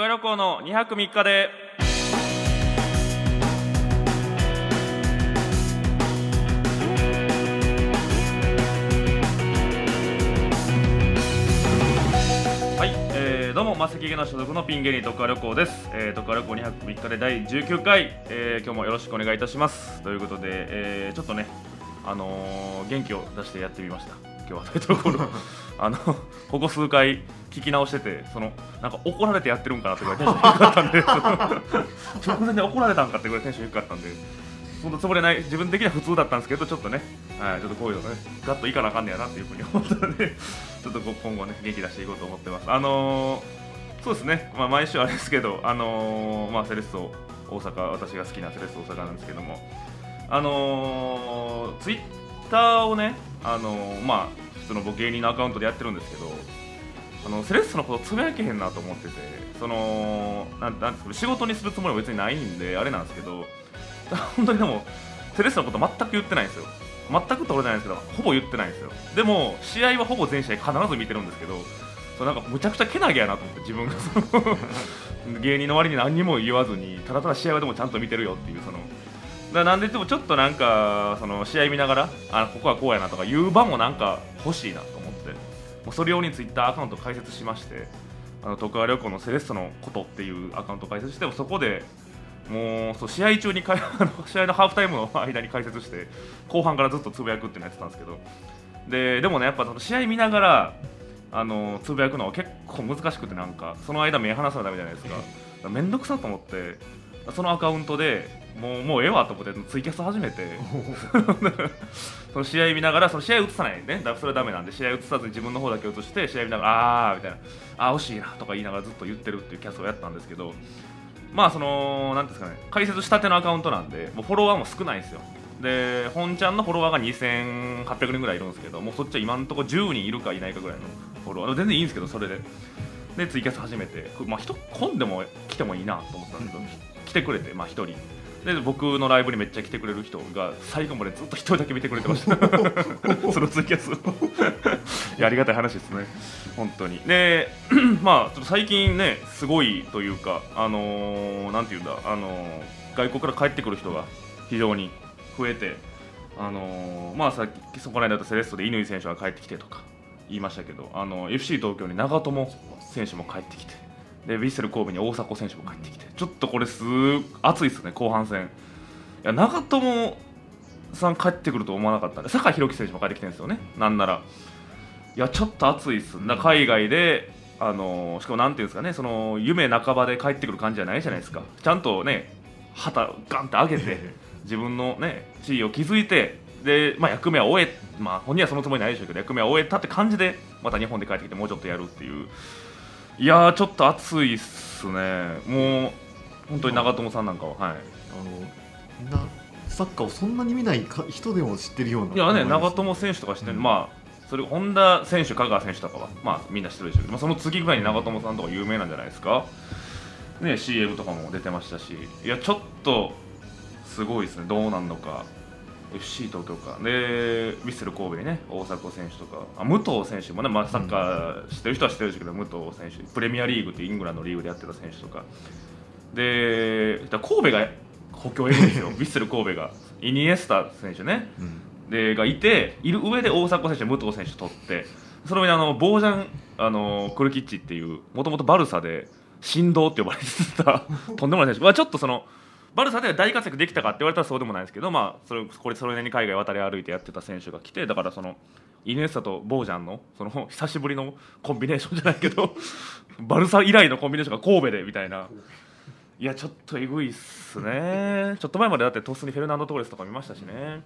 海旅行の2泊3日で。はい、えー、どうもマセキゲの所属のピン芸人徳川旅行です、えー、徳川旅行2泊3日で第19回、えー、今日もよろしくお願いいたします。ということで、えー、ちょっとねあのー元気を出してやってみました。今日はタイトルコールあのここ数回聞き直しててそのなんか怒られてやってるんかなってぐらいテンション低かったんで。直前で怒られたんかってぐらいテンション低かったんで。そんなつもりはない自分的には普通だったんですけどちょっとね、はい、ちょっとこういうのねガッといかなあかんねやなっていうふうに思ったので ちょっとこ今後ね元気出していこうと思ってます。あのーそうですね、まあ、毎週あれですけど、あのーまあ、セレッソ大阪私が好きなセレッソ大阪なんですけども。あのツイッターをね、あのーまあ、普通の僕芸人のアカウントでやってるんですけどあのセレッソのことつぶやけへんなと思っててそのなんなんですか仕事にするつもりは別にないんであれなんですけど 本当にでもセレッソのこと全く言ってないんですよ。全くとじゃないんですけどほぼ言ってないんですよ。でも試合はほぼ全試合必ず見てるんですけどそうなんかむちゃくちゃけなげやなと思って自分がその 芸人の割に何にも言わずにただただ試合はでもちゃんと見てるよっていうそのだなんで言ってもちょっとなんかその試合見ながらあここはこうやなとか言う場もなんか欲しいなと思ってもうそれ用にツイッターアカウント開設しましてあの徳川旅行のセレッソのことっていうアカウント開設してもそこでもうそう試合中にか あの試合のハーフタイムの間に解説して後半からずっとつぶやくってのやってたんですけどででもねやっぱその試合見ながらあのつぶやくのは結構難しくてなんかその間目離さないとダメじゃないですか。だからめんどくさと思ってそのアカウントでもうもうええわと思ってツイキャス始めて。その試合見ながらその試合映さないね。それはダメなんで試合映さずに自分の方だけ映して試合見ながらあーみたいな。あー惜しいなとか言いながらずっと言ってるっていうキャスをやったんですけど。まあそのなんですかね。解説したてのアカウントなんでもうフォロワーも少ないんですよ。で本ちゃんのフォロワーが2800人ぐらいいるんですけどもうそっちは今のところ10人いるかいないかぐらいのフォロワー。全然いいんですけどそれで。でツイキャス始めて、まあ、人混んでも来てもいいなと思ったんですけど、来てくれて、まあ、1人で僕のライブにめっちゃ来てくれる人が最後までずっと1人だけ見てくれてました。そのツイキャスを。いやありがたい話ですね。本当に。で まあちょっと最近ねすごいというかあのーなんていうんだあのー外国から帰ってくる人が非常に増えてあのーまあさっきそこら辺だとセレッソで乾選手が帰ってきてとか言いましたけどあの FC 東京に長友選手も帰ってきてでヴィッセル神戸に大迫選手も帰ってきて。ちょっとこれす熱いですね後半戦。いや長友さん帰ってくると思わなかったんで酒井宏樹選手も帰ってきてるんですよねなんなら。いやちょっと熱いっす。だから海外であのしかもなんていうんですかねその夢半ばで帰ってくる感じじゃないじゃないですか。ちゃんとね旗ガンって上げて 自分のね地位を築いてで、まあ、役目は終え、まあ、本人はそのつもりないでしょうけど役目は終えたって感じでまた日本で帰ってきてもうちょっとやるっていういやーちょっと熱いっすね。もう本当に長友さんなんかははい。あのなサッカーをそんなに見ないか人でも知ってるような。いやね、長友選手とかして、うん。まあ、それ本田選手、香川選手とかは、まあ、みんな知ってるでしょうけど、まあ、その次ぐらいに長友さんとか有名なんじゃないですか、ね、CM とかも出てましたし、いや、ちょっとすごいですね、どうなんのか、FC 東京か、で、ヴィッセル神戸にね、大迫選手とか、あ武藤選手もね、まあ、サッカー知ってる人は知ってるでしょうけど、武藤選手、プレミアリーグってイングランドのリーグでやってた選手とか、で、神戸が補強いるんですよ、ヴィッセル神戸が、イニエスタ選手ね。うん。でがいている上で大迫選手、武藤選手取って。その上にあのボージャンあのクルキッチっていうもともとバルサで神童って呼ばれてた。とんでもない選手、まあ、ちょっとそのバルサでは大活躍できたかって言われたらそうでもないですけど、まあ、それこれそれなりに海外渡り歩いてやってた選手が来てだからそのイネスタとボージャンのその久しぶりのコンビネーションじゃないけど バルサ以来のコンビネーションが神戸でみたいな。いやちょっとえぐいっすね。ちょっと前までだってトスにフェルナンド・トーレスとか見ましたしね。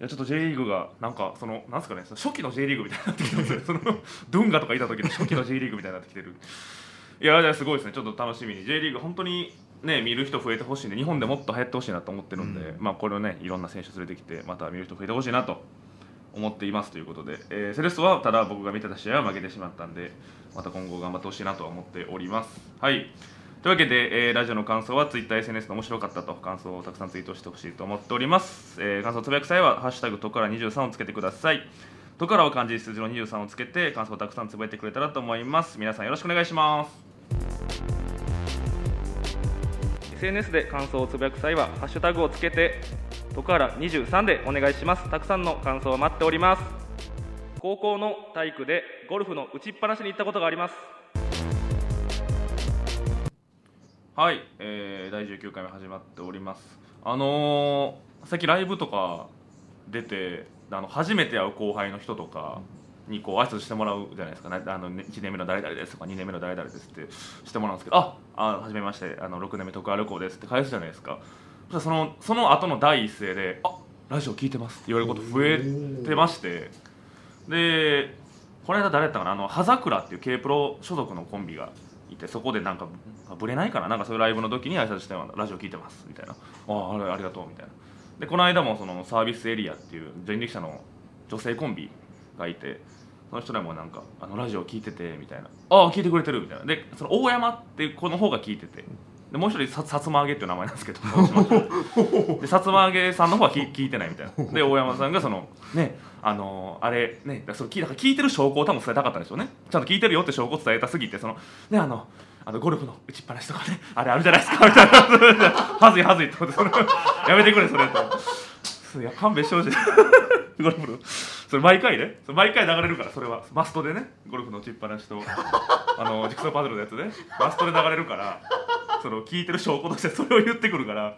いやちょっと J リーグがなんかそのなんすかね初期の J リーグみたいになってきてますね そのドゥンガとかいた時の初期の J リーグみたいになってきてる。いやいやすごいですね。ちょっと楽しみに。J リーグ本当にね見る人増えてほしいんで日本でもっと流行ってほしいなと思ってるんで、うん。まあこれをねいろんな選手連れてきてまた見る人増えてほしいなと思っていますということで、えーセレッソはただ僕が見てた試合は負けてしまったんでまた今後頑張ってほしいなとは思っております。はい。というわけで、えーラジオの感想は TwitterSNS で面白かったと感想をたくさんツイートしてほしいと思っております、えー感想をつぶやく際は「ハッシュタグとから23」をつけてください。とからを漢字数字の23をつけて感想をたくさんつぶやいてくれたらと思います。皆さんよろしくお願いします SNS で感想をつぶやく際はハッシュタグをつけて徳原23でお願いします。たくさんの感想を待っております。高校の体育でゴルフの打ちっぱなしに行ったことがあります。はい、えー、第19回目始まっております。あのー、最近ライブとか出てあの初めて会う後輩の人とかにこう挨拶してもらうじゃないですか、ね、あの1年目の誰々ですとか2年目の誰々ですってしてもらうんですけどああ初めましてあの6年目徳原旅行ですって返すじゃないですか。そしたらそのその後の第一声で「あラジオ聞いてます」って言われること増えてましてでこの間誰やったかなあの葉桜っていう K プロ所属のコンビがいてそこでなんかぶれないかななんかそういうライブの時に挨拶してラジオ聞いてますみたいな。ああありがとうみたいな。でこの間もそのサービスエリアっていう人力車の女性コンビがいてその人らもなんかあのラジオ聞いててみたいな。ああ聞いてくれてるみたいな。でその大山っていう子の方が聞いてて。でもう一人ささつま揚げっていう名前なんですけどでさつま揚げさんの方は聞聞いてないみたいな。で大山さんがそのねあのー、あれねそれ聞いた聞いてる証拠を多分伝えたかったんでしょうね。ちゃんと聞いてるよって証拠を伝えたすぎてそのねあのあのゴルフの打ちっぱなしとかねあれあるじゃないですかみたいな。はずいはずいってことでそれやめてくれそれといや勘弁してほしい。ゴルフの。それ毎回ね。毎回流れるからそれは。マストでね。ゴルフの打ちっぱなしと。あのジクソーパズルのやつね。マストで流れるからその聞いてる証拠として それを言ってくるから。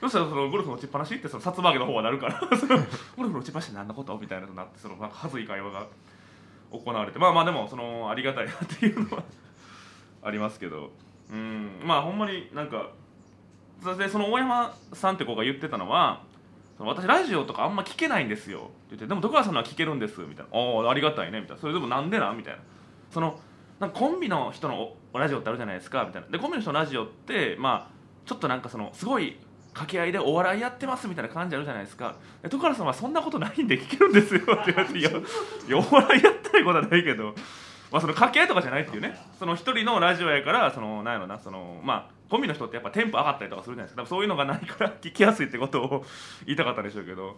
そしたらそのゴルフの打ちっぱなしってそのさつま揚げの方はなるから。ゴルフの打ちっぱなしって何のことみたいなとなってそのなんかはずい会話が行われて。まあまあでもそのありがたいなっていうのはありますけど。うん。まあほんまになんかでその大山さんって子が言ってたのは私ラジオとかあんま聞けないんですよって言ってでも徳川さんのは聞けるんですみたいなああありがたいねみたいなそれでもなんでなみたいな。そのなんかコンビの人のラジオってあるじゃないですか。みたいな。でコンビの人のラジオってまあちょっとなんかそのすごい掛け合いでお笑いやってます。みたいな感じあるじゃないですか。徳原さんはそんなことないんで聞けるんですよって言われて いやいやお笑いやってないことはないけどまあ、その掛け合いとかじゃないっていうね。その一人のラジオやからそのなんやろなそのまあコンビの人ってやっぱテンポ上がったりとかするじゃないですか。そういうのがないから聞きやすいってことを言いたかったでしょうけど、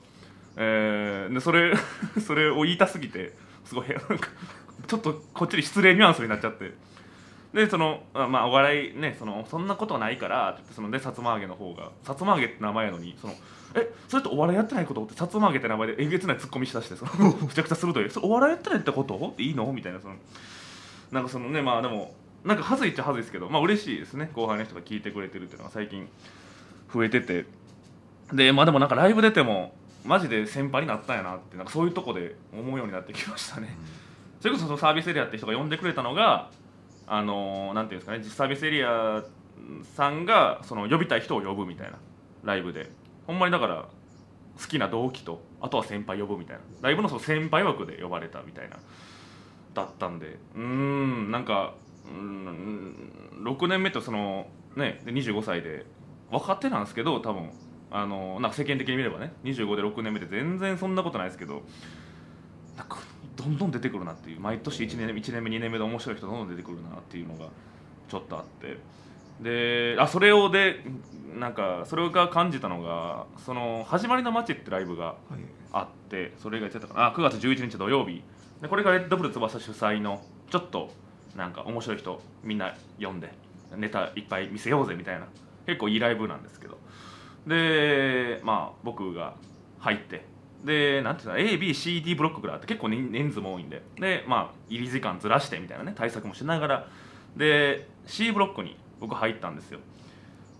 えー、でそれ それを言いたすぎてすごいなんかちょっとこっちに失礼ニュアンスになっちゃって。でそのまあお笑いねそのそんなことないからって言ってそのでさつま揚げの方がさつま揚げって名前やのにそのえそれってお笑いやってないこと？ってさつま揚げって名前でえげつないツッコミしだしてその むちゃくちゃ鋭いそれお笑いやってないってこと？っていいの？みたいなそのなんかそのねまあでもなんかはずいっちゃはずいですけどまあ嬉しいですね。後輩の人が聞いてくれてるっていうのが最近増えてて。でまあでもなんかライブ出てもマジで先輩になったんやなってなんかそういうとこで思うようになってきましたね、うん、それこそそのサービスエリアって人が呼んでくれたのがあのー、なんていうんですかねサービスエリアさんがその呼びたい人を呼ぶみたいなライブで。ほんまにだから好きな同期とあとは先輩呼ぶみたいな。ライブのその先輩枠で呼ばれたみたいなだったんで。うんなんかうん6年目とそのねで25歳で若手なんですけど多分あのなんか世間的に見ればね25で6年目で全然そんなことないですけどなんかどんどん出てくるなっていう毎年1年 ,1 年目2年目で面白い人どんどん出てくるなっていうのがちょっとあって。であそれをでなんかそれが感じたのが「その始まりの街」ってライブがあって、それが言ってたかな。あ9月11日土曜日。でこれがレッドブル翼主催のちょっとなんか面白い人みんな呼んでネタいっぱい見せようぜみたいな。結構いいライブなんですけど。でまあ僕が入って。でなんていうの ABCD ブロックぐらいあって結構人数も多いんで。でまあ入り時間ずらしてみたいなね対策もしながら。で C ブロックに僕入ったんですよ。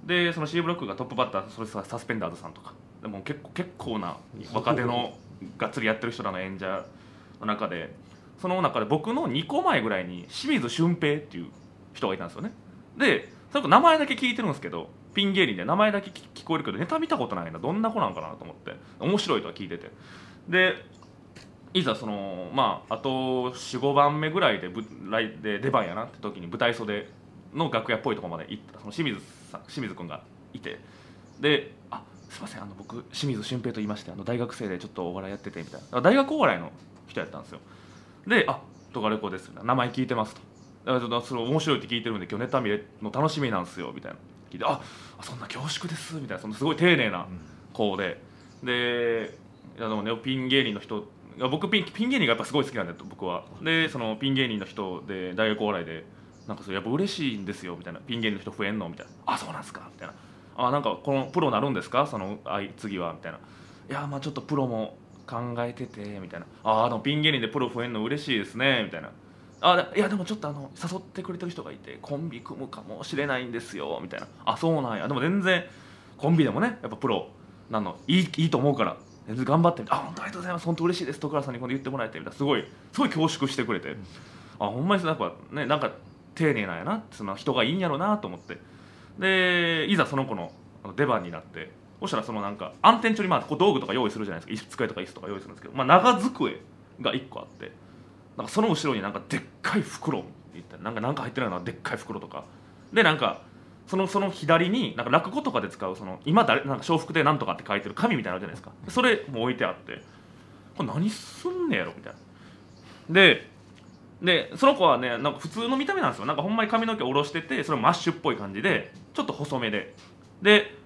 でその C ブロックがトップバッターそれサスペンダーズさんとか。でも結構結構な若手のがっつりやってる人らの演者の中でその中で僕の2個前ぐらいに清水俊平っていう人がいたんですよね。でその名前だけ聞いてるんですけどピン芸人で名前だけ聞こえるけどネタ見たことないな。どんな子なんかなと思って。面白いとは聞いてて。でいざそのまああと45番目ぐらいでで出番やなって時に舞台袖の楽屋っぽいとこまで行った。その清水さん清水君がいて。で「あすいません。あの僕清水俊平と言いましてあの大学生でちょっとお笑いやってて」みたいな。大学お笑いの人やったんですよ。で「あトガレコです」名前聞いてますと「だからちょっとそれ面白いって聞いてるんで今日ネタ見れの楽しみなんですよ」みたいな。聞いて「あそんな恐縮です」みたいな。そのすごい丁寧な子で、うん、で。いやでもねピン芸人の人僕ピンピン芸人がやっぱすごい好きなんだよ僕は。でそのピン芸人の人で大学お笑いでなんかそれやっぱ嬉しいんですよみたいな。ピン芸人の人増えんのみたいな。あそうなんすかみたいな。あなんかこのプロなるんですか？そのあい次はみたいな。いやまあちょっとプロも考えててみたいな。ああピン芸人でプロ増えるの嬉しいですね。みたいな。あいやでもちょっとあの誘ってくれてる人がいてコンビ組むかもしれないんですよ。みたいな。あそうなんや。でも全然コンビでもねやっぱプロなの。いいいいと思うから。全然頑張ってみあ本当ありがとうございます。本当嬉しいです。徳原さんに今度言ってもらえて。みたいなすごいすごい恐縮してくれて、あほんまにやっぱねなんか丁寧なんやな。その人がいいんやろうなと思って。でいざその子の出番になってそしたらそのなんか暗転調にまあこう道具とか用意するじゃないですか。机とか椅子とか用意するんですけど、まあ、長机が1個あってなんかその後ろになんかでっかい袋って言ったらなんかなんか入ってるようなでっかい袋とか。でなんかそのその左になんか落語とかで使うその今誰なんか笑福亭なんとかって書いてる紙みたいなのあるじゃないですか。それも置いてあって。これ何すんねやろみたいな。ででその子はねなんか普通の見た目なんですよ。なんかほんまに髪の毛下ろしててそれマッシュっぽい感じでちょっと細めで。で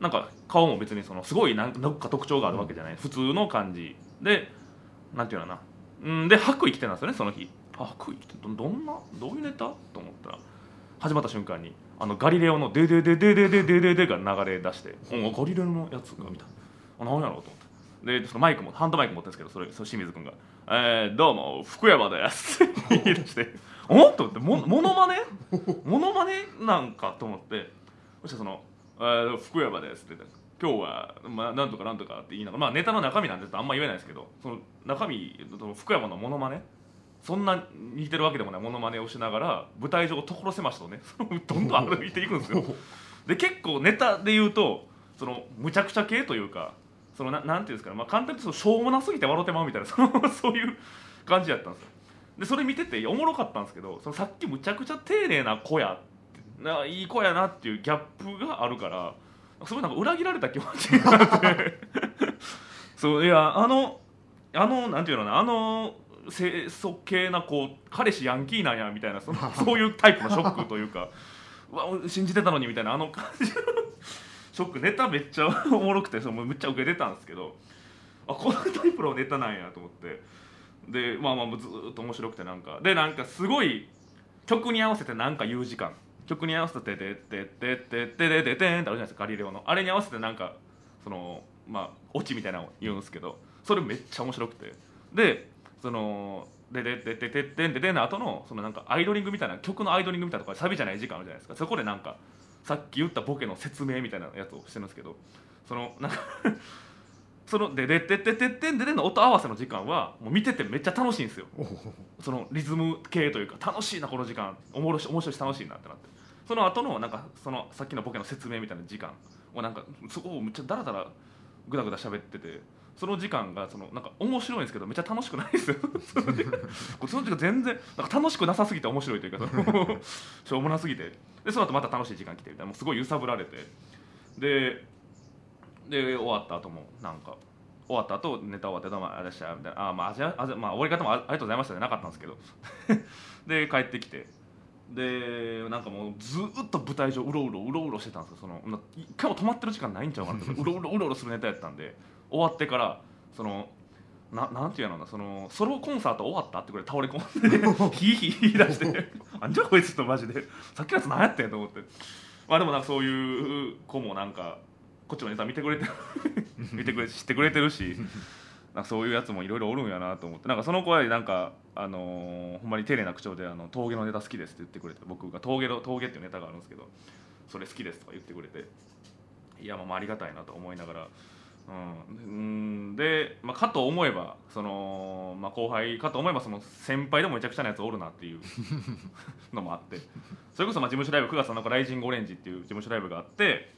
なんか顔も別にそのすごいなんか特徴があるわけじゃない、普通の感じでなんていうのかな。うんで白衣着てたんですよねその日。白衣着てどどんなどういうネタ？と思ったら始まった瞬間にあのガリレオの「デデデデデデデデデ」が流れ出して「おガリレオのやつが見た。あ何やろう?」と思って。でそのマイクもハンドマイク持ってるんですけどそれそ清水君が「えー、どうも福山です」って言い出して「おっ?」と思ってもモノマネ？モノマネなんかと思って。そしてその「えー、福山です」って言って今日は、まあ、なんとかなんとかって言いながら、まあ、ネタの中身なんてあんま言えないですけどその中身その福山のモノマネそんな似てるわけでもないモノマネをしながら舞台上を所狭しとね どんどん歩いていくんですよ。で結構ネタで言うとそのむちゃくちゃ系というかそのななんていうんですかね、まあ、簡単に言うとしょうもなすぎて笑ってまうみたいな そのそういう感じやったんですよ。でそれ見てておもろかったんですけどそのさっきむちゃくちゃ丁寧な子やっないい子やなっていうギャップがあるからすごいなんか裏切られた気持ちになって。そういやあのあのなんていうのかなあの清楚系なこう彼氏ヤンキーなんやみたいなその そういうタイプのショックというかうわ信じてたのにみたいなあの感じの ショックネタめっちゃおもろくてそのめっちゃ受けてたんですけどあこのタイプのネタなんやと思って。でまあまあずーっと面白くてなんか。でなんかすごい曲に合わせてなんか言う時間曲に合わせて「てててててててててん」ってあるじゃないですかガリレオの。あれに合わせてなんかそのまあオチみたいなのを言うんですけどそれめっちゃ面白くて。でその「ででででででんでで」の後のそのなんかアイドリングみたいな曲のアイドリングみたいなところサビじゃない時間あるじゃないですかそこでなんかさっき言ったボケの説明みたいなやつをしてるんですけどそのなんかその「ででででででんでで」の音合わせの時間はもう見ててめっちゃ楽しいんですよ。そのリズム系というか楽しいなこの時間おもろし面白いし楽しいなってなって。その後のなんかそのさっきのボケの説明みたいな時間をなんかそこをめっちゃダラダラグダグダ喋っててその時間がそのなんか面白いんですけどめっちゃ楽しくないですよ。その時間全然なんか楽しくなさすぎて面白いというか しょうもなすぎて。でその後また楽しい時間来てみたいなもうすごい揺さぶられて。でで終わった後もなんか終わった後ネタ終わってどうもありがとうございましたみたいな。あまああじゃあじゃまあ終わり方もあありがとうございましたじゃなかったんですけど。で帰ってきて。でなんかもうずっと舞台上うろうろうろうろしてたんですよ。そのな一回も止まってる時間ないんちゃうかなって。うろうろうろうろするネタやったんで。終わってからそのななんていうのそのソロコンサート終わったってこれ倒れ込んで ヒーヒー言い出して。あんじゃこいつとマジで。さっきのやつ何やってんと思って。まあでもなんかそういう子もなんかこっちのネタ見てくれてる。見てくれ知ってくれてるし。なんかそういうやつもいろいろおるんやなと思って。なんかその子はなんか、あのーほんまに丁寧な口調であの「峠のネタ好きです」って言ってくれて僕が峠の「峠」っていうネタがあるんですけど「それ好きです」とか言ってくれて。いやまあまあありがたいなと思いながら。うん、うんで、まあ、かと思えばその、まあ、後輩かと思えばその先輩でもめちゃくちゃなやつおるなっていう のもあって。それこそまあ事務所ライブ9月7日「ライジングオレンジ」っていう事務所ライブがあって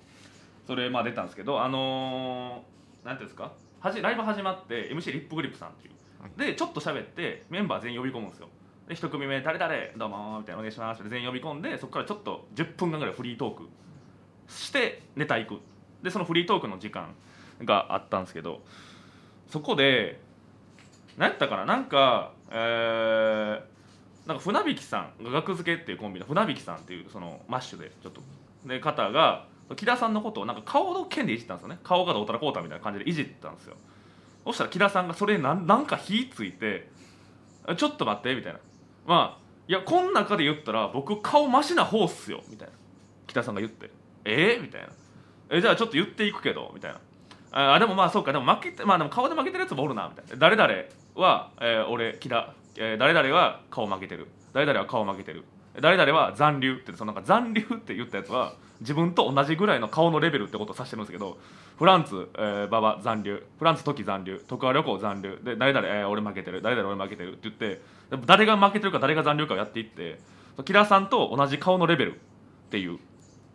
それまあ出たんですけどあのーなんていうんですか？はじライブ始まって MC リップグリップさんっていう。でちょっと喋ってメンバー全員呼び込むんですよ。で一組目「誰々どうも」みたいな「お願いします」って全員呼び込んでそこからちょっと10分間ぐらいフリートークしてネタ行く。でそのフリートークの時間があったんですけどそこで何やったかな？なんかえー、なんか船引さんが学付けっていうコンビの船引さんっていうそのマッシュでちょっと。で方が木田さんのことをなんか顔の剣でいじったんですよね。顔がどうたらこうたみたいな感じでいじったんですよ。そしたら木田さんがそれになんなんか火ついて「ちょっと待って」みたいな。まあいやこん中で言ったら僕顔マシな方っすよ。みたいな。北さんが言って「えー？みたいな。えじゃあちょっと言っていくけど。みたいな。あでもまあそうか。でも負けてまあでも顔で負けてるやつもおるなみたいな。誰々は、えー俺木田、えー誰々は顔負けてる。誰々は顔負けてる。誰々は残留ってそのなんか残留って言ったやつは自分と同じぐらいの顔のレベルってことを指してるんですけどフランツ、えー、馬場残留フランツ時残留徳川旅行残留で誰々、えー俺負けてる誰々俺負けてるって言って誰が負けてるか誰が残留かをやっていって木田さんと同じ顔のレベルっていう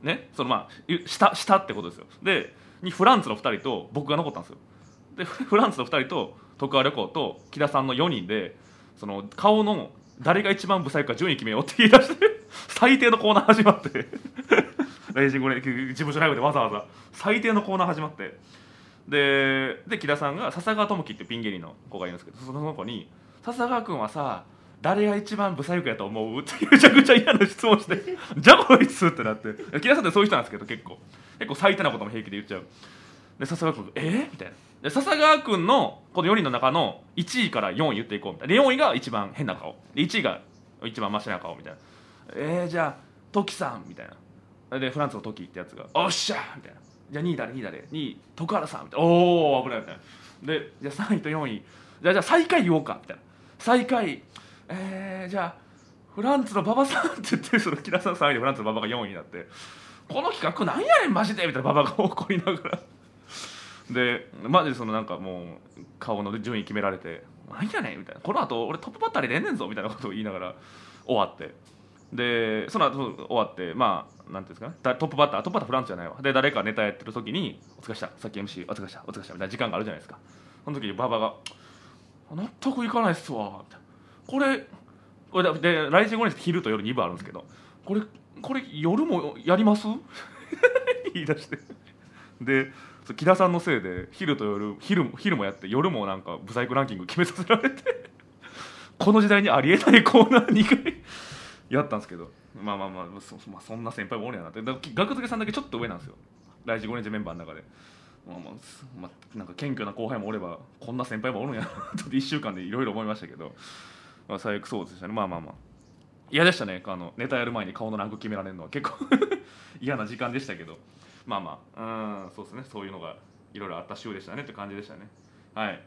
ねそのまあ下下ってことですよ。でにフランツの2人と僕が残ったんですよ。でフランツの2人と徳川旅行と木田さんの4人でその顔の誰が一番ブサイクか順位決めようって言い出して最低のコーナー始まって。レイジングレ事務所ライブでわざわざ。最低のコーナー始まって。でで木田さんが笹川智樹ってピン芸人の子がいるんですけどその子に「笹川君はさ誰が一番ブサイクやと思う?」ってめちゃくちゃ嫌な質問して「じゃあこいつ!」ってなって。木田さんってそういう人なんですけど結構。結構最低なことも平気で言っちゃう。で笹川君「えみたいな。で笹川君のこの4人の中の1位から4位言っていこうみたいな。4位が一番変な顔。で1位が一番マシな顔みたいな。えー、じゃあトキさんみたいな。でフランスのトキってやつが「おっしゃ!」みたいな「じゃあ2位誰2位誰 ?2 位徳原さん」みたいな「おお危ない」みたい。なでじゃあ3位と4位。じゃあじゃあ最下位言おうかみたいな。最下位えー、じゃあフランツの馬場さんって言ってその木田さん3位でフランツの馬場が4位になって。この企画なんやねんマジでみたいな。馬場が怒りながら。でマジでそのなんかもう顔の順位決められて「なんやね？ん」みたいな「この後俺トップバッターで出んねんぞ」みたいなことを言いながら終わって。でその後終わってまあなんていうんですかね？トップバッタートップバッターフランスじゃないわ。で誰かネタやってる時に「お疲れしたさっき MC お疲れしたお疲れした」みたいな時間があるじゃないですか。その時に馬場が「納得いかないっすわ」みたいな。これこれで来週後に昼と夜2部あるんですけどこれこれ夜もやります？言い出して。で木田さんのせいで昼と夜昼も昼もやって夜もなんかブサイクランキング決めさせられて この時代にありえないコーナー2回やったんですけど。まあまあまあそ,、まあ、そんな先輩もおるやなって。だから学付けさんだけちょっと上なんですよ。来日5年生メンバーの中で。まあまあまあ、なんか謙虚な後輩もおればこんな先輩もおるんやなと1週間でいろいろ思いましたけど、まあ、最悪そうでしたね。まあまあまあ。嫌でしたね。あのネタやる前に顔のランク決められるのは結構 嫌な時間でしたけど。まあまあ。うんそうですね。そういうのがいろいろあった週でしたねって感じでしたね。はい。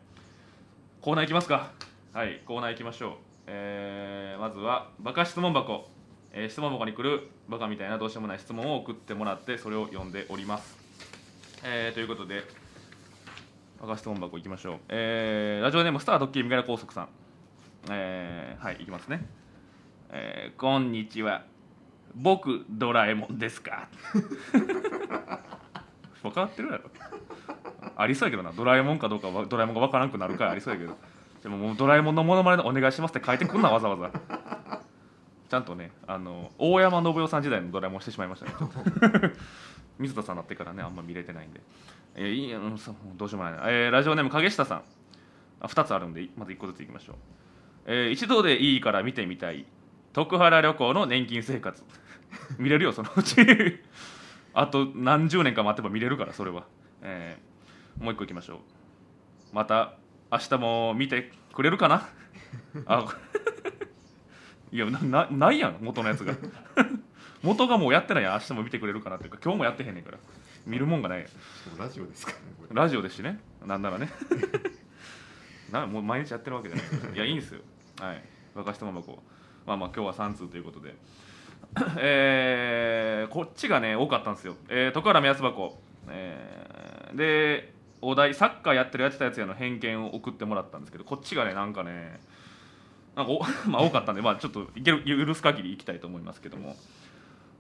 コーナーいきますか。はいコーナーいきましょう。えー、まずはバカ質問箱、えー質問箱に来るバカみたいなどうしようもない質問を送ってもらってそれを読んでおります。えー、ということでバカ質問箱いきましょう。えー、ラジオネームスタードッキリみがら高速さん。えー、はいいきますね。えー、こんにちは。僕ドラえもんですか？分かってるやろ。ありそうやけどな。ドラえもんかどうかはドラえもんが分からんくなるからありそうやけど。でももうドラえもんのモノマネでお願いしますって書いてくんなわざわざ。ちゃんとねあの大山信代さん時代のドラえもんしてしまいましたね。水田さんになってからねあんま見れてないんで。いやどうしようもないな、えーラジオネーム影下さん。あ2つあるんでまず1個ずついきましょう、えー一度でいいから見てみたい。徳原旅行の年金生活。見れるよそのうちあと何十年か待てば見れるからそれは、えーもう一個いきましょう。また明日も見てくれるかな？あいやななないやん元のやつが。元がもうやってないやん明日も見てくれるかなっていうか今日もやってへんねんから。見るもんがないやラジオですからねラジオですしね。なんならね。なもう毎日やってるわけじゃない。いやいいんですよ。はい。若人もこう。まあまあ今日は3通ということで えー、こっちがね多かったんですよ、えー、徳原目安箱、えー、でお題サッカーやってるやってたやつへの偏見を送ってもらったんですけどこっちがねなんかねなんかお まあ多かったんで、まあ、ちょっといける許す限りいきたいと思いますけども、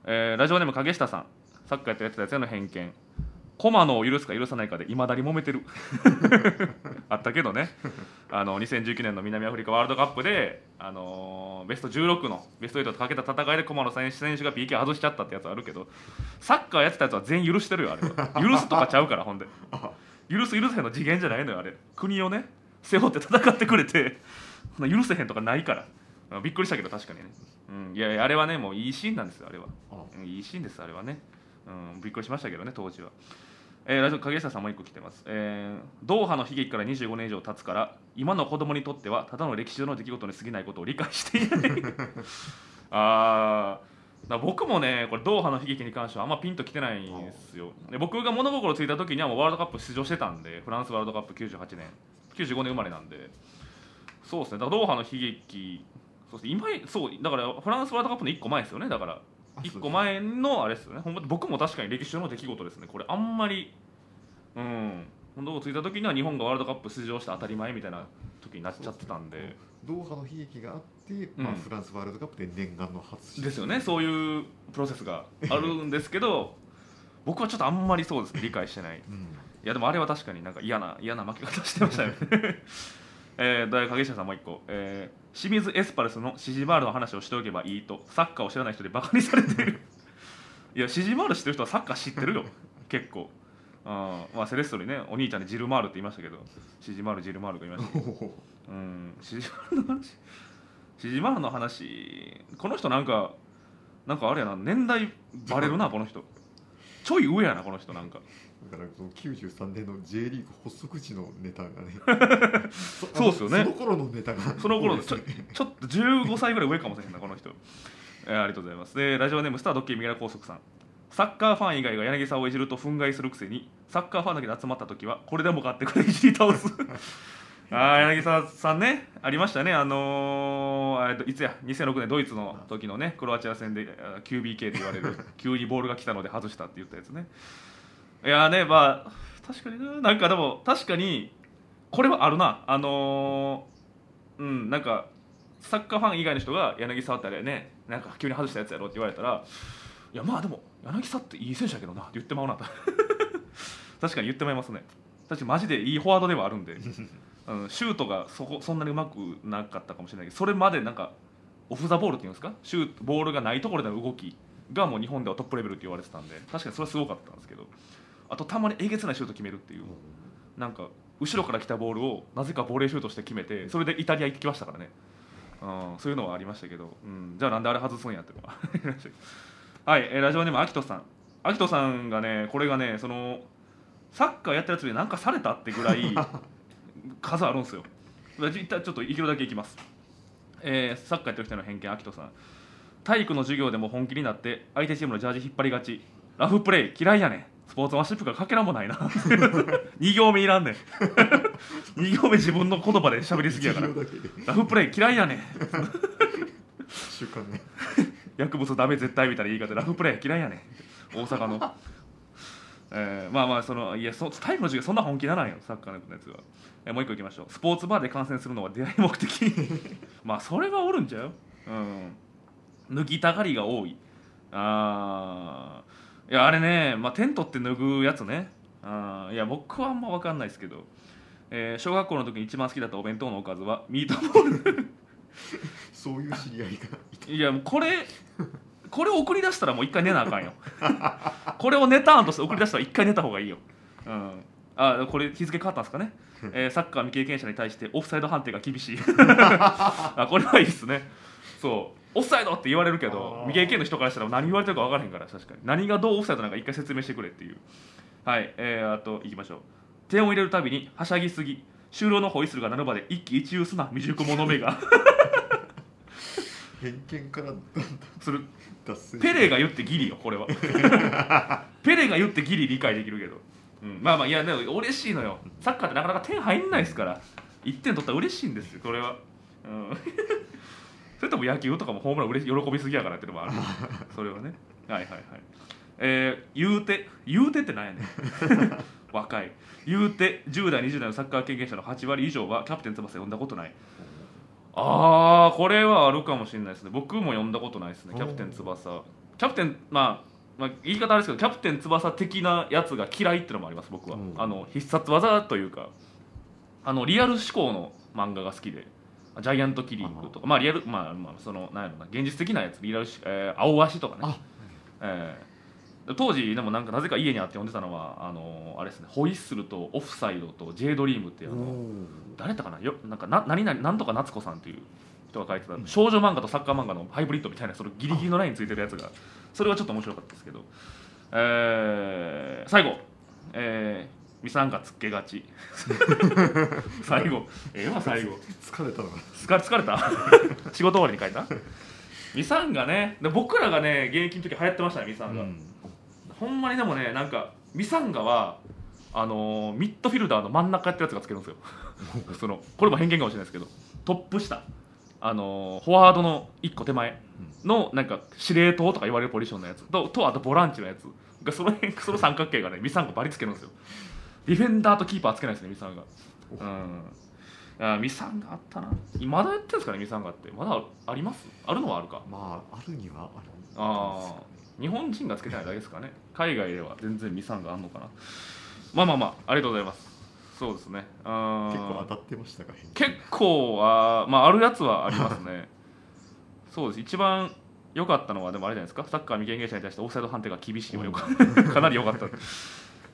えーラジオネーム影下さん。サッカーやってるやってたやつへの偏見。コマのを許すか許さないかでいまだに揉めてる。あったけどね。あの2019年の南アフリカワールドカップで、あのーベスト16のベスト8とかけた戦いでコマの選手選手が PK 外しちゃったってやつあるけどサッカーやってたやつは全員許してるよあれは。許すとかちゃうからほんで。許す許せへんの次元じゃないのよあれ。国をね背負って戦ってくれて許せへんとかないから。あびっくりしたけど確かにね、うん、いやあれはねもういいシーンなんですよあれは。あ。うんいいシーンですあれはね、うん、びっくりしましたけどね当時は、えーラジオ影下さんもう一個来てます、えードーハの悲劇から25年以上経つから今の子供にとってはただの歴史上の出来事に過ぎないことを理解していない。あら僕もねこれドーハの悲劇に関してはあんまピンときてないんですよ。で僕が物心ついた時にはもうワールドカップ出場してたんでフランスワールドカップ98年。95年生まれなんで。そうですね。だからドーハの悲劇そうです。今そうだからフランスワールドカップの1個前ですよね。だからあ1個前のあれですよね。僕も確かに歴史上の出来事ですね。これあんまりうん。物心ついた時には日本がワールドカップ出場して当たり前みたいな時になっちゃってたんで。ドーハの悲劇があって、まあ、うんフランスワールドカップで念願の初出場。ですよね。そういうプロセスがあるんですけど 僕はちょっとあんまりそうですね。理解してない。うん、いやでもあれは確かになんか嫌な嫌な負け方してましたよねえー、大影下さんもう一個、えー清水エスパルスのシジマールの話をしておけばいいと。サッカーを知らない人でバカにされている。いやシジマール知ってる人はサッカー知ってるよ。結構。あまあセレッソにねお兄ちゃんにジルマールって言いましたけど。シジマールジルマールが言いました。うんシジマールの話？シジマールの話。この人なんかなんかあれやな。年代バレるなこの人。ちょい上やなこの人なんか。だからその93年の J リーグ発足時のネタがね。そ そうっすよね。その頃のネタが。その頃の多いですね。ちょっと15歳ぐらい上かもしれへんなこの人、えーありがとうございます。でラジオネームスタードッキリミゲラ高速さん。サッカーファン以外が柳沢をいじると憤慨するくせにサッカーファンだけで集まった時はこれでもかってくらいいじり倒すあー柳沢さんねありましたね。あのー、えっといつや2006年ドイツの時のねクロアチア戦で QBK と言われる 急にボールが来たので外したって言ったやつね。いやーねまあ確かにな。なんかでも確かにこれはあるな。あのーうんなんかサッカーファン以外の人が柳沢ってあれねなんか急に外したやつやろって言われたらいやまあでも柳沢っていい選手やけどなって言ってまうなと。確かに言ってまいますね。確かにマジでいいフォワードではあるんで、うん、シュートがそこそんなにうまくなかったかもしれないけどそれまでなんかオフ・ザ・ボールっていうんですか？シュートボールがないところでの動きがもう日本ではトップレベルって言われてたんで確かにそれはすごかったんですけどあとたまにえげつないシュート決めるっていうなんか後ろから来たボールをなぜかボレーシュートして決めてそれでイタリア行ってきましたからね、うん、そういうのはありましたけど、うん、じゃあなんであれ外すんやっていうのははい、えーラジオネームアキトさん。アキトさんがねこれがねそのサッカーやったやつで何かされたってぐらい数あるんですよ。一旦ちょっといけるだけいきます、えーサッカーやってる人への偏見アキトさん。体育の授業でも本気になって相手チームのジャージ引っ張りがち。ラフプレー嫌いやねん。スポーツマンシップがかけらもないな。2行目いらんねん。2行目自分の言葉で喋りすぎやから。ラフプレー嫌いやねん。薬物ダメ絶対みたいな言い方でラフプレー嫌いやねん。大阪の、えーまあまあそのいやそ体育の授業そんな本気ならんよサッカーのやつは、えーもう一個いきましょう。スポーツバーで観戦するのは出会い目的。まあそれがおるんちゃう？うん。脱ぎたがりが多い。あー。いやあれね、まあ、テントって脱ぐやつね。あー。いや僕はあんま分かんないですけど、えー小学校の時に一番好きだったお弁当のおかずはミートボール。そういう知り合いがいた。いやもうこれこれ送り出したらもう一回寝なあかんよ。これをネタ案として送り出したら一回寝た方がいいよ、うん、あこれ日付変わったんですかね、えーサッカー未経験者に対してオフサイド判定が厳しい。あこれはいいですね。そう。オフサイドって言われるけど未経験の人からしたら何言われてるか分からへんから確かに。何がどうオフサイドなんか一回説明してくれっていう。はい。えー、あといきましょう。点を入れるたびにはしゃぎすぎ。終了のホイッスルが鳴るまで一喜一憂すな。未熟者めが。偏見から。する。ペレが言ってギリよこれは。ペレが言ってギリ理解できるけど、うん、まあまあいやでも嬉しいのよ。サッカーってなかなか点入んないですから。1点取ったら嬉しいんですよこれは、うん、それとも野球とかもホームラン嬉し喜びすぎやからっていうのもある。それはね。はいはいはい。えー、言うて言うてってなんやねん。若い。言うて10代20代のサッカー経験者の8割以上はキャプテン翼読んだことない。ああこれはあるかもしれないですね。僕も読んだことないですねキャプテン翼。キャプテンまあまあ、言い方あれですけどキャプテン翼的なやつが嫌いっていうのもあります僕は、うん。あの必殺技というかあのリアル思考の漫画が好きでジャイアントキリングとか。まあリアルまあまあそのなんやろな現実的なやつリアルし、えー青足とかね。あ。えー。当時でもなんかなぜか家にあって読んでたのはあのあれですねホイッスルとオフサイドと J ドリームっていうあの誰だったかな？よなんかな何々なんとか夏子さんっていう人が書いてた、少女漫画とサッカー漫画のハイブリッドみたいなそのギリギリのラインついてるやつが。それはちょっと面白かったですけど、えー最後、えー、ミサンガつけがち。最後。ええわ最後。疲れたのか疲れ疲れた？仕事終わりに書いた？ミサンガね。で僕らがね現役の時流行ってましたねミサンガ、うん。ほんまにでもねなんかミサンガはあのーミッドフィルダーの真ん中やってるやつがつけるんですよ。そのこれも偏見かもしれないですけど。トップ下あのーフォワードの1個手前のなんか司令塔とか言われるポジションのやつととあとボランチのやつがその辺その三角形がねミサンガバリつけるんですよ。ディフェンダーとキーパーつけないですねミサンガうん。いやミサンガあったな。まだやってるんですかねミサンガって。まだあります？あるのはあるか。まああるにはあるああ日本人がつけてないだけですかね。海外では全然ミサンがあんのかな。まあまあまあありがとうございますそうですね。あー。結構当たってましたか結構あまああるやつはありますね。そうです。一番良かったのはでもあれじゃないですか。サッカー未経験者に対してオフサイド判定が厳しいはよか かなり良かった。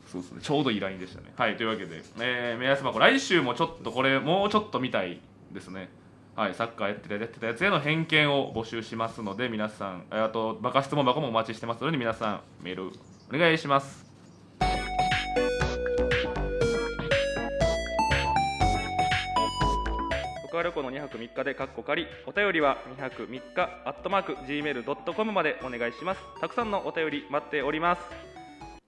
そうですね。ちょうどいいラインでしたね。はいというわけで、えー、目安箱来週もちょっとこれもうちょっと見たいですね。はい、サッカーやってたやってたやつへの偏見を募集しますので皆さんえーあとバカ質問箱もお待ちしてますので皆さんメールお願いします川旅行の2泊3日でカッコ仮お便りは2泊3日アットマーク Gmail.com までお願いします。たくさんのお便り待っております。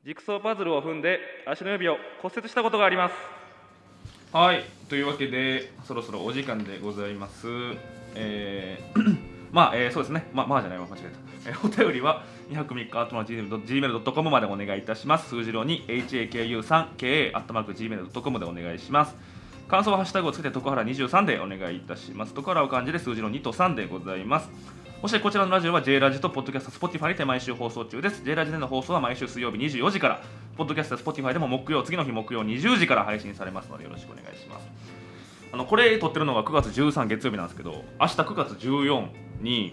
ジグソーパズルを踏んで足の指を骨折したことがあります。はいというわけでそろそろお時間でございます。えー まあ、えーそうですね。まあまあじゃないわ。間違えた、えーお便りは2泊3日アットマーク Gmail.com までお願いいたします。数字郎に HAKU3KA アットマーク Gmail.com でお願いします。感想はハッシュタグをつけて徳原23でお願いいたします。徳原を漢字で数字の2と3でございます。そしてこちらのラジオは J ラジとポッドキャスト Spotify にて毎週放送中です。J ラジでの放送は毎週水曜日24時からポッドキャスト Spotify でも木曜次の日木曜20時から配信されますのでよろしくお願いします。あのこれ撮ってるのが9月13月曜日なんですけど明日9月14に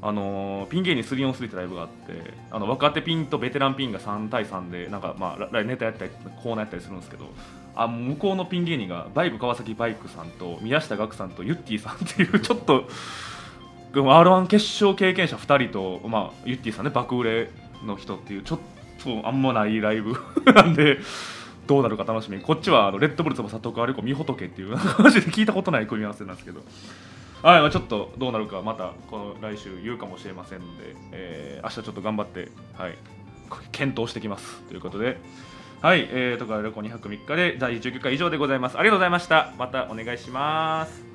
あのーピン芸人 3on3 ってライブがあってあの若手ピンとベテランピンが3対3でなんか、まあ、ラネタやったりコーナーやったりするんですけどあ向こうのピン芸人がバイブ川崎バイクさんと宮下岳さんとユッティさんっていう ちょっと r 1決勝経験者2人と、まあ、ユッティさんね爆売れの人っていうちょっとあんまないライブ なんでどうなるか楽しみ。にこっちはあのレッドブル翼とかあれこみほとけっていうマジで聞いたことない組み合わせなんですけどはい、まあ、ちょっとどうなるかまたこの来週言うかもしれませんので、えー明日ちょっと頑張って、はい、検討してきます。ということで。はい、えー、とか旅行2泊3日で第19回以上でございます。ありがとうございました。またお願いします。